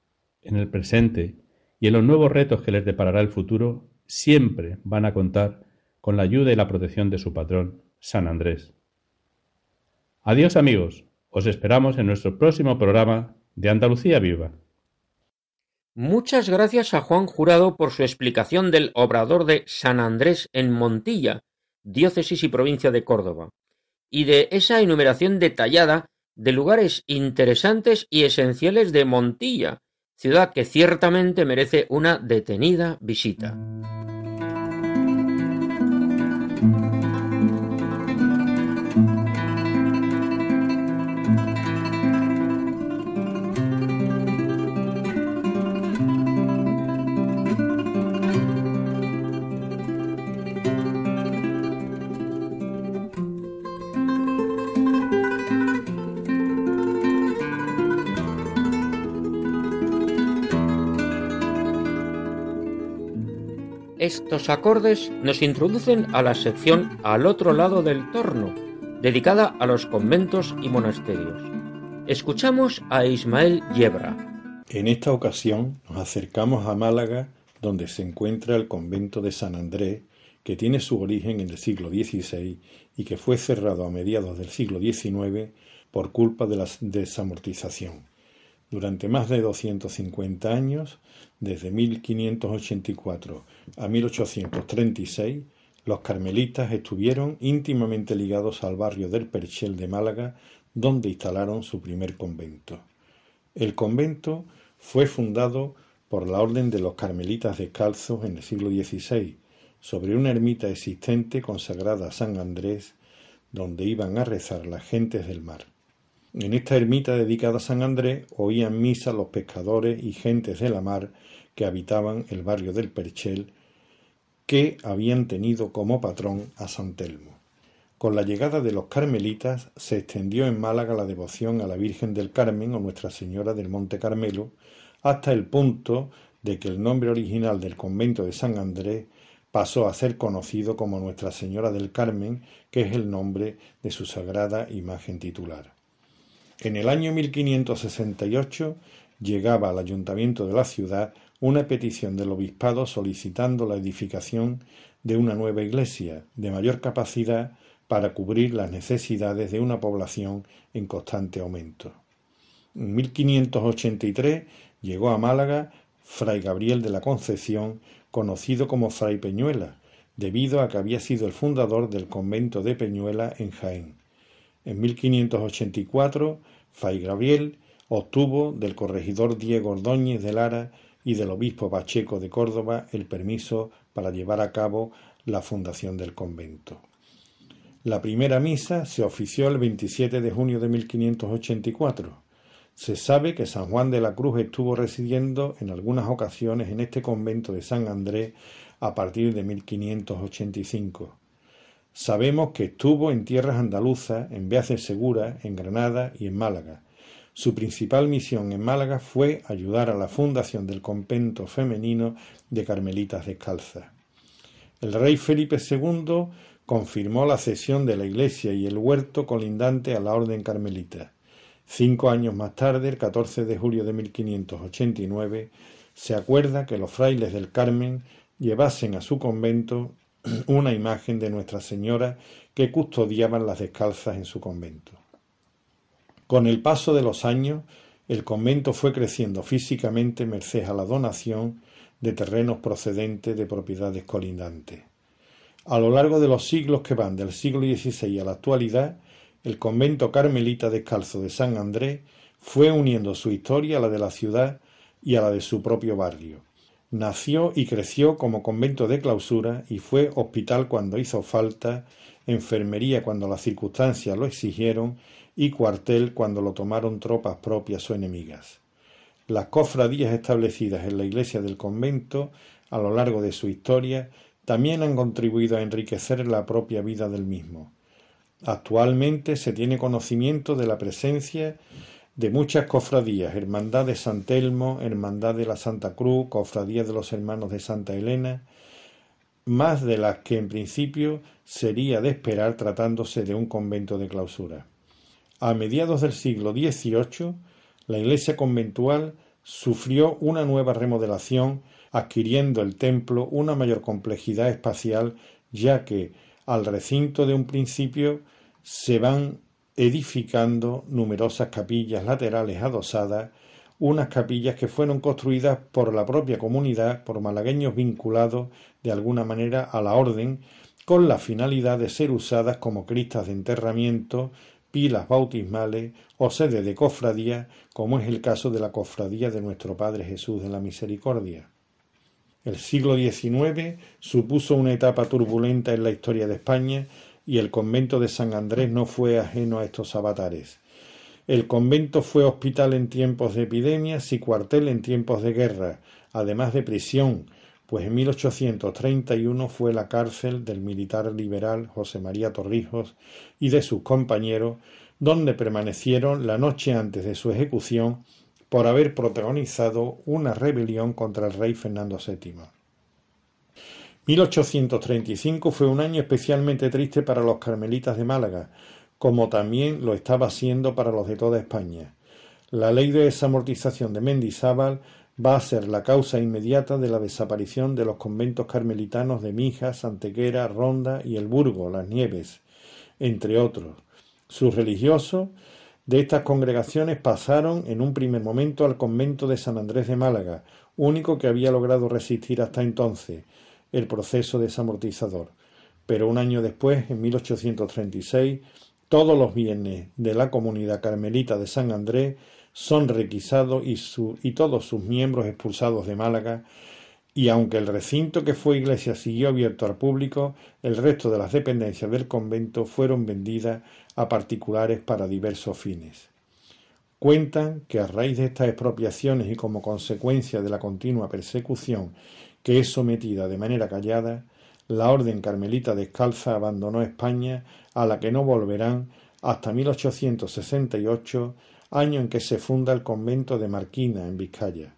en el presente y en los nuevos retos que les deparará el futuro, siempre van a contar con la ayuda y la protección de su patrón, San Andrés. Adiós amigos, os esperamos en nuestro próximo programa de Andalucía Viva. Muchas gracias a Juan Jurado por su explicación del obrador de San Andrés en Montilla, diócesis y provincia de Córdoba, y de esa enumeración detallada de lugares interesantes y esenciales de Montilla, ciudad que ciertamente merece una detenida visita. Estos acordes nos introducen a la sección Al otro lado del torno, dedicada a los conventos y monasterios. Escuchamos a Ismael Yebra. En esta ocasión nos acercamos a Málaga, donde se encuentra el convento de San Andrés, que tiene su origen en el siglo XVI y que fue cerrado a mediados del siglo XIX por culpa de la desamortización. Durante más de 250 años, desde 1584 a 1836, los carmelitas estuvieron íntimamente ligados al barrio del Perchel de Málaga, donde instalaron su primer convento. El convento fue fundado por la Orden de los Carmelitas Descalzos en el siglo XVI, sobre una ermita existente consagrada a San Andrés, donde iban a rezar las gentes del mar. En esta ermita dedicada a San Andrés oían misa los pescadores y gentes de la mar que habitaban el barrio del Perchel, que habían tenido como patrón a San Telmo. Con la llegada de los carmelitas se extendió en Málaga la devoción a la Virgen del Carmen o Nuestra Señora del Monte Carmelo, hasta el punto de que el nombre original del convento de San Andrés pasó a ser conocido como Nuestra Señora del Carmen, que es el nombre de su sagrada imagen titular. En el año 1568 llegaba al ayuntamiento de la ciudad una petición del obispado solicitando la edificación de una nueva iglesia de mayor capacidad para cubrir las necesidades de una población en constante aumento. En 1583 llegó a Málaga Fray Gabriel de la Concepción, conocido como Fray Peñuela, debido a que había sido el fundador del convento de Peñuela en Jaén. En 1584, Fray Gabriel obtuvo del corregidor Diego Ordóñez de Lara y del obispo Pacheco de Córdoba el permiso para llevar a cabo la fundación del convento. La primera misa se ofició el 27 de junio de 1584. Se sabe que San Juan de la Cruz estuvo residiendo en algunas ocasiones en este convento de San Andrés a partir de 1585. Sabemos que estuvo en tierras andaluzas, en Beaces Segura, en Granada y en Málaga. Su principal misión en Málaga fue ayudar a la fundación del convento femenino de Carmelitas Descalzas. El rey Felipe II confirmó la cesión de la iglesia y el huerto colindante a la orden carmelita. Cinco años más tarde, el 14 de julio de 1589, se acuerda que los frailes del Carmen llevasen a su convento una imagen de Nuestra Señora que custodiaban las descalzas en su convento. Con el paso de los años, el convento fue creciendo físicamente merced a la donación de terrenos procedentes de propiedades colindantes. A lo largo de los siglos que van del siglo XVI a la actualidad, el convento carmelita descalzo de San Andrés fue uniendo su historia a la de la ciudad y a la de su propio barrio. Nació y creció como convento de clausura y fue hospital cuando hizo falta, enfermería cuando las circunstancias lo exigieron y cuartel cuando lo tomaron tropas propias o enemigas. Las cofradías establecidas en la iglesia del convento a lo largo de su historia también han contribuido a enriquecer la propia vida del mismo. Actualmente se tiene conocimiento de la presencia de muchas cofradías, Hermandad de San Telmo, Hermandad de la Santa Cruz, Cofradía de los Hermanos de Santa Elena, más de las que en principio sería de esperar tratándose de un convento de clausura. A mediados del siglo XVIII, la iglesia conventual sufrió una nueva remodelación adquiriendo el templo una mayor complejidad espacial, ya que al recinto de un principio se van edificando numerosas capillas laterales adosadas, unas capillas que fueron construidas por la propia comunidad, por malagueños vinculados de alguna manera a la orden, con la finalidad de ser usadas como cristas de enterramiento, pilas bautismales o sede de cofradía, como es el caso de la cofradía de nuestro Padre Jesús de la Misericordia. El siglo XIX supuso una etapa turbulenta en la historia de España y el convento de San Andrés no fue ajeno a estos avatares. El convento fue hospital en tiempos de epidemias y cuartel en tiempos de guerra, además de prisión, pues en 1831 fue la cárcel del militar liberal José María Torrijos y de sus compañeros, donde permanecieron la noche antes de su ejecución por haber protagonizado una rebelión contra el rey Fernando VII. 1835 fue un año especialmente triste para los carmelitas de Málaga, como también lo estaba siendo para los de toda España. La ley de desamortización de Mendizábal va a ser la causa inmediata de la desaparición de los conventos carmelitanos de Mijas, Santequera, Ronda y El Burgo, Las Nieves, entre otros. Sus religiosos de estas congregaciones pasaron en un primer momento al convento de San Andrés de Málaga, único que había logrado resistir hasta entonces el proceso desamortizador. Pero un año después, en 1836, todos los bienes de la comunidad carmelita de San Andrés son requisados y, y todos sus miembros expulsados de Málaga y aunque el recinto que fue iglesia siguió abierto al público, el resto de las dependencias del convento fueron vendidas a particulares para diversos fines. Cuentan que a raíz de estas expropiaciones y como consecuencia de la continua persecución que es sometida de manera callada, la Orden Carmelita Descalza abandonó España, a la que no volverán hasta 1868, año en que se funda el convento de Marquina, en Vizcaya.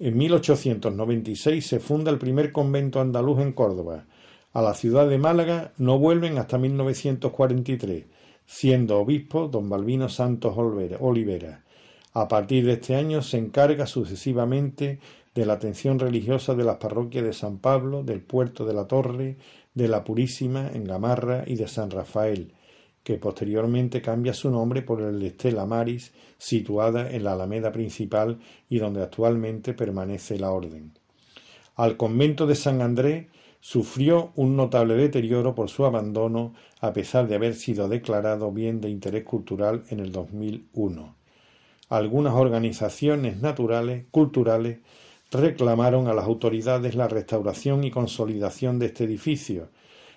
En 1896 se funda el primer convento andaluz en Córdoba. A la ciudad de Málaga no vuelven hasta 1943, siendo obispo don Balbino Santos Olivera. A partir de este año se encarga sucesivamente de la atención religiosa de las parroquias de San Pablo, del Puerto de la Torre, de la Purísima en Gamarra y de San Rafael, que posteriormente cambia su nombre por el de Stella Maris, situada en la Alameda principal y donde actualmente permanece la orden. Al convento de San Andrés sufrió un notable deterioro por su abandono a pesar de haber sido declarado bien de interés cultural en el 2001. Algunas organizaciones naturales, culturales, reclamaron a las autoridades la restauración y consolidación de este edificio.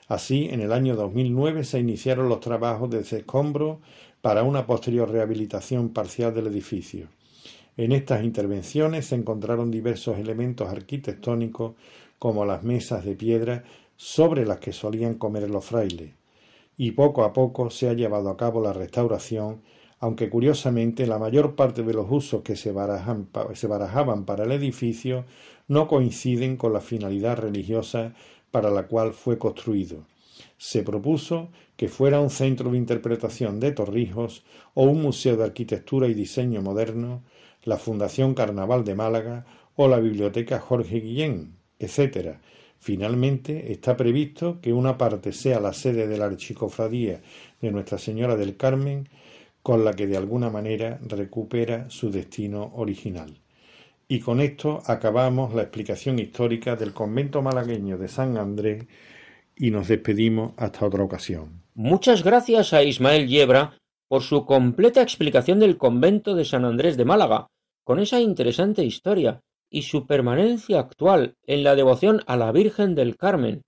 Así, en el año 2009 se iniciaron los trabajos de escombro para una posterior rehabilitación parcial del edificio. En estas intervenciones se encontraron diversos elementos arquitectónicos como las mesas de piedra sobre las que solían comer los frailes, y poco a poco se ha llevado a cabo la restauración aunque curiosamente la mayor parte de los usos que se, barajaban para el edificio no coinciden con la finalidad religiosa para la cual fue construido. Se propuso que fuera un centro de interpretación de Torrijos o un museo de arquitectura y diseño moderno, la Fundación Carnaval de Málaga o la Biblioteca Jorge Guillén, etc. Finalmente, está previsto que una parte sea la sede de la Archicofradía de Nuestra Señora del Carmen con la que de alguna manera recupera su destino original. Y con esto acabamos la explicación histórica del convento malagueño de San Andrés y nos despedimos hasta otra ocasión. Muchas gracias a Ismael Yebra por su completa explicación del convento de San Andrés de Málaga, con esa interesante historia y su permanencia actual en la devoción a la Virgen del Carmen,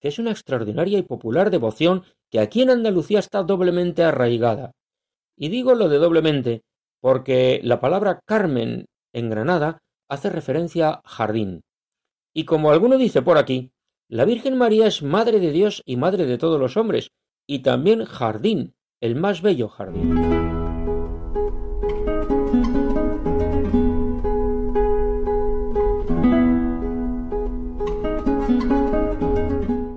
que es una extraordinaria y popular devoción que aquí en Andalucía está doblemente arraigada. Y digo lo de doblemente porque la palabra Carmen en Granada hace referencia a jardín. Y como alguno dice por aquí, la Virgen María es Madre de Dios y Madre de todos los hombres, y también jardín, el más bello jardín.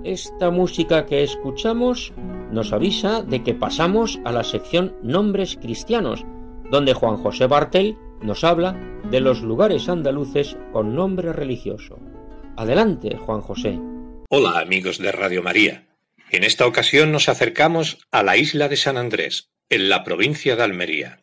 Esta música que escuchamos nos avisa de que pasamos a la sección Nombres Cristianos, donde Juan José Bartel nos habla de los lugares andaluces con nombre religioso. Adelante, Juan José. Hola amigos de Radio María. En esta ocasión nos acercamos a la isla de San Andrés, en la provincia de Almería.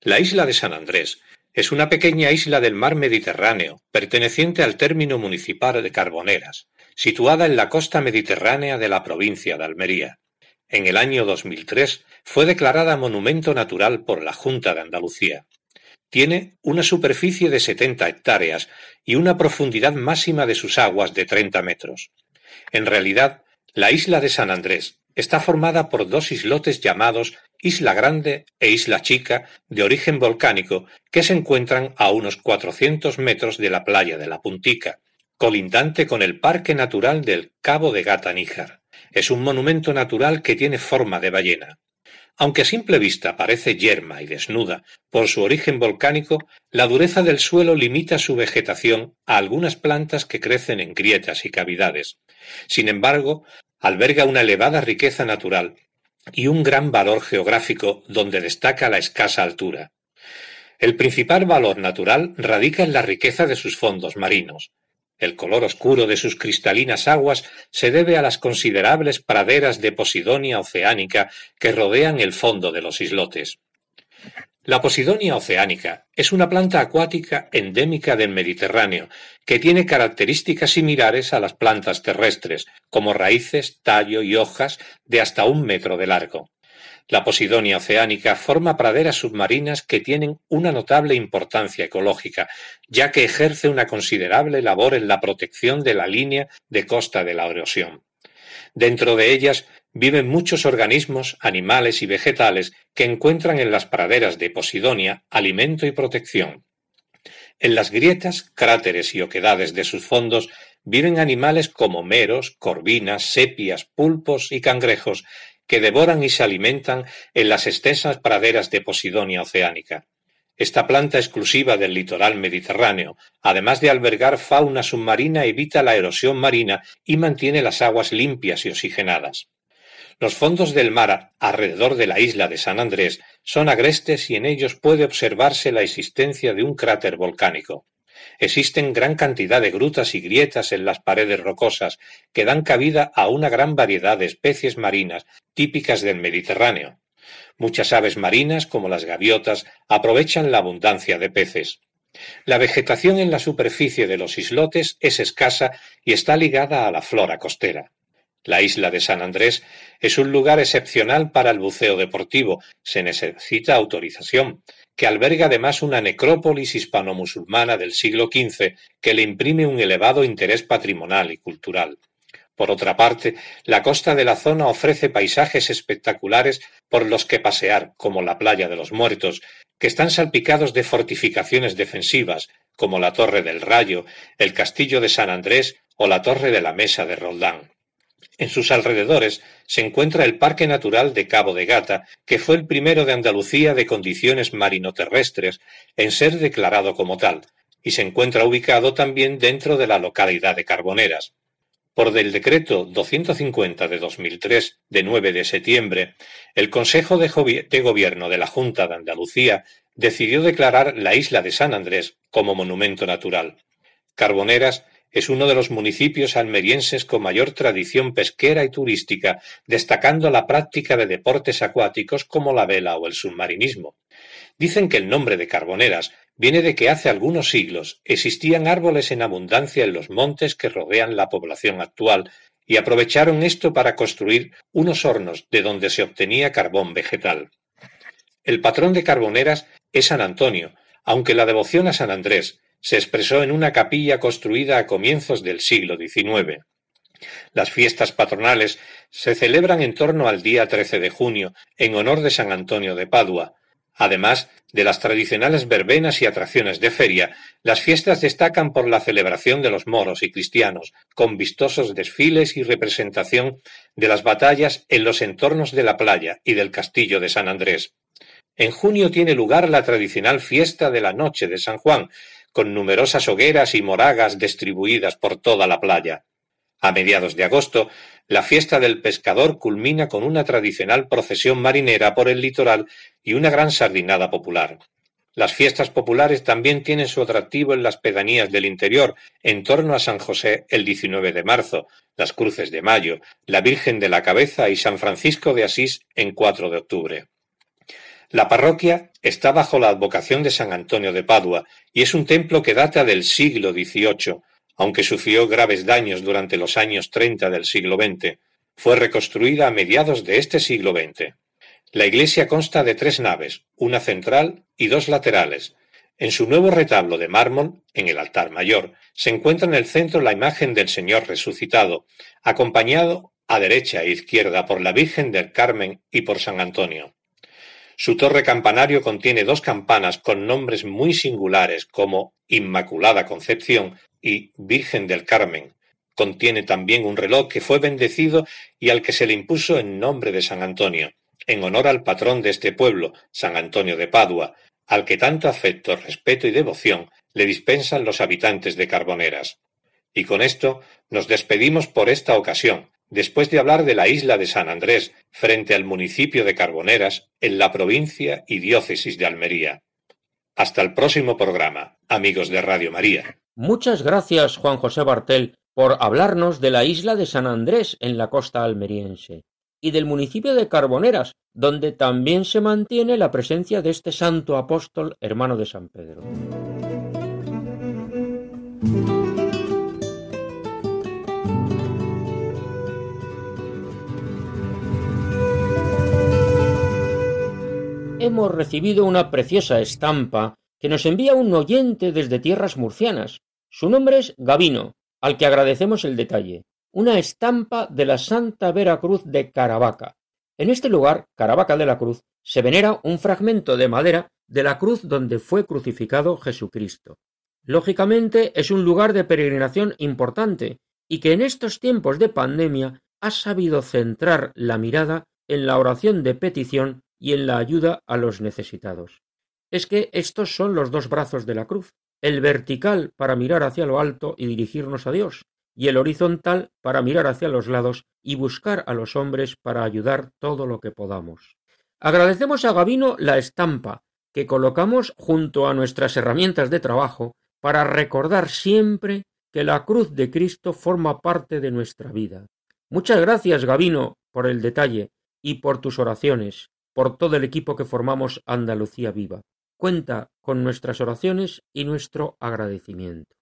La isla de San Andrés es una pequeña isla del mar Mediterráneo, perteneciente al término municipal de Carboneras, situada en la costa mediterránea de la provincia de Almería. En el año 2003 fue declarada Monumento Natural por la Junta de Andalucía. Tiene una superficie de 70 hectáreas y una profundidad máxima de sus aguas de 30 metros. En realidad, la isla de San Andrés está formada por dos islotes llamados Isla Grande e Isla Chica de origen volcánico que se encuentran a unos 400 metros de la playa de la Puntica, colindante con el Parque Natural del Cabo de Gata Níjar. Es un monumento natural que tiene forma de ballena. Aunque a simple vista parece yerma y desnuda por su origen volcánico, la dureza del suelo limita su vegetación a algunas plantas que crecen en grietas y cavidades. Sin embargo, alberga una elevada riqueza natural y un gran valor geográfico donde destaca la escasa altura. El principal valor natural radica en la riqueza de sus fondos marinos. El color oscuro de sus cristalinas aguas se debe a las considerables praderas de Posidonia oceánica que rodean el fondo de los islotes. La Posidonia oceánica es una planta acuática endémica del Mediterráneo que tiene características similares a las plantas terrestres, como raíces, tallo y hojas de hasta un metro de largo. La Posidonia oceánica forma praderas submarinas que tienen una notable importancia ecológica, ya que ejerce una considerable labor en la protección de la línea de costa de la erosión. Dentro de ellas viven muchos organismos, animales y vegetales que encuentran en las praderas de Posidonia alimento y protección. En las grietas, cráteres y oquedades de sus fondos viven animales como meros, corvinas, sepias, pulpos y cangrejos que devoran y se alimentan en las extensas praderas de Posidonia oceánica. Esta planta exclusiva del litoral mediterráneo, además de albergar fauna submarina, evita la erosión marina y mantiene las aguas limpias y oxigenadas. Los fondos del mar alrededor de la isla de San Andrés son agrestes y en ellos puede observarse la existencia de un cráter volcánico. Existen gran cantidad de grutas y grietas en las paredes rocosas que dan cabida a una gran variedad de especies marinas típicas del Mediterráneo. Muchas aves marinas, como las gaviotas, aprovechan la abundancia de peces. La vegetación en la superficie de los islotes es escasa y está ligada a la flora costera. La isla de San Andrés es un lugar excepcional para el buceo deportivo, se necesita autorización, que alberga además una necrópolis hispano-musulmana del siglo XV que le imprime un elevado interés patrimonial y cultural. Por otra parte, la costa de la zona ofrece paisajes espectaculares por los que pasear, como la playa de los Muertos, que están salpicados de fortificaciones defensivas, como la Torre del Rayo, el Castillo de San Andrés o la Torre de la Mesa de Roldán. En sus alrededores se encuentra el Parque Natural de Cabo de Gata, que fue el primero de Andalucía de condiciones marino-terrestres en ser declarado como tal, y se encuentra ubicado también dentro de la localidad de Carboneras. Por del Decreto 250 de 2003, de 9 de septiembre, el Consejo de, Gobierno de la Junta de Andalucía decidió declarar la isla de San Andrés como monumento natural. Carboneras es uno de los municipios almerienses con mayor tradición pesquera y turística, destacando la práctica de deportes acuáticos como la vela o el submarinismo. Dicen que el nombre de Carboneras viene de que hace algunos siglos existían árboles en abundancia en los montes que rodean la población actual y aprovecharon esto para construir unos hornos de donde se obtenía carbón vegetal. El patrón de Carboneras es San Antonio, aunque la devoción a San Andrés se expresó en una capilla construida a comienzos del siglo XIX. Las fiestas patronales se celebran en torno al día 13 de junio, en honor de San Antonio de Padua, Además de las tradicionales verbenas y atracciones de feria, las fiestas destacan por la celebración de los moros y cristianos, con vistosos desfiles y representación de las batallas en los entornos de la playa y del castillo de San Andrés. En junio tiene lugar la tradicional fiesta de la noche de San Juan, con numerosas hogueras y moragas distribuidas por toda la playa. A mediados de agosto, la fiesta del pescador culmina con una tradicional procesión marinera por el litoral y una gran sardinada popular. Las fiestas populares también tienen su atractivo en las pedanías del interior, en torno a San José el 19 de marzo, las Cruces de Mayo, la Virgen de la Cabeza y San Francisco de Asís en 4 de octubre. La parroquia está bajo la advocación de San Antonio de Padua y es un templo que data del siglo XVIII, aunque sufrió graves daños durante los años treinta del siglo XX, fue reconstruida a mediados de este siglo XX. La iglesia consta de tres naves, una central y dos laterales. En su nuevo retablo de mármol, en el altar mayor, se encuentra en el centro la imagen del Señor resucitado, acompañado a derecha e izquierda por la Virgen del Carmen y por San Antonio. Su torre campanario contiene dos campanas con nombres muy singulares como Inmaculada Concepción y Virgen del Carmen. Contiene también un reloj que fue bendecido y al que se le impuso en nombre de San Antonio, en honor al patrón de este pueblo, San Antonio de Padua, al que tanto afecto, respeto y devoción le dispensan los habitantes de Carboneras. Y con esto nos despedimos por esta ocasión, después de hablar de la isla de San Andrés frente al municipio de Carboneras, en la provincia y diócesis de Almería. Hasta el próximo programa, amigos de Radio María. Muchas gracias, Juan José Bartel, por hablarnos de la isla de San Andrés en la costa almeriense y del municipio de Carboneras, donde también se mantiene la presencia de este santo apóstol hermano de San Pedro. Hemos recibido una preciosa estampa que nos envía un oyente desde tierras murcianas, su nombre es Gavino, al que agradecemos el detalle, una estampa de la Santa Veracruz de Caravaca. En este lugar, Caravaca de la Cruz, se venera un fragmento de madera de la cruz donde fue crucificado Jesucristo. Lógicamente es un lugar de peregrinación importante y que en estos tiempos de pandemia ha sabido centrar la mirada en la oración de petición y en la ayuda a los necesitados. Es que estos son los dos brazos de la cruz, el vertical para mirar hacia lo alto y dirigirnos a Dios, y el horizontal para mirar hacia los lados y buscar a los hombres para ayudar todo lo que podamos. Agradecemos a Gavino la estampa que colocamos junto a nuestras herramientas de trabajo para recordar siempre que la cruz de Cristo forma parte de nuestra vida. Muchas gracias, Gavino, por el detalle y por tus oraciones, por todo el equipo que formamos Andalucía Viva. Cuenta con nuestras oraciones y nuestro agradecimiento.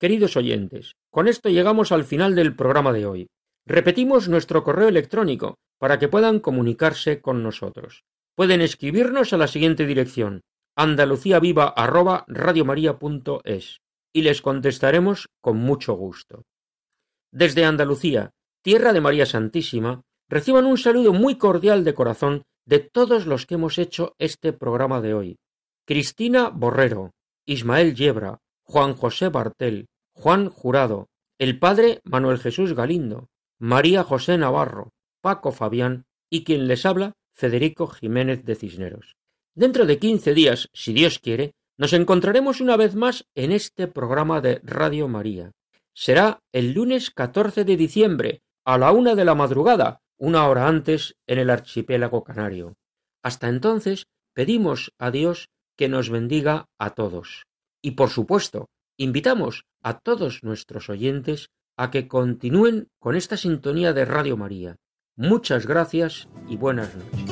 Queridos oyentes, con esto llegamos al final del programa de hoy. Repetimos nuestro correo electrónico para que puedan comunicarse con nosotros. Pueden escribirnos a la siguiente dirección andaluciaviva@radiomaria.es y les contestaremos con mucho gusto. Desde Andalucía, tierra de María Santísima, reciban un saludo muy cordial de corazón de todos los que hemos hecho este programa de hoy. Cristina Borrero, Ismael Yebra, Juan José Bartel, Juan Jurado, el padre Manuel Jesús Galindo, María José Navarro, Paco Fabián y quien les habla, Federico Jiménez de Cisneros. Dentro de quince días, si Dios quiere, nos encontraremos una vez más en este programa de Radio María. Será el lunes 14 de diciembre, a la una de la madrugada, una hora antes, en el archipiélago canario. Hasta entonces, pedimos a Dios que nos bendiga a todos. Y por supuesto, invitamos a todos nuestros oyentes a que continúen con esta sintonía de Radio María. Muchas gracias y buenas noches.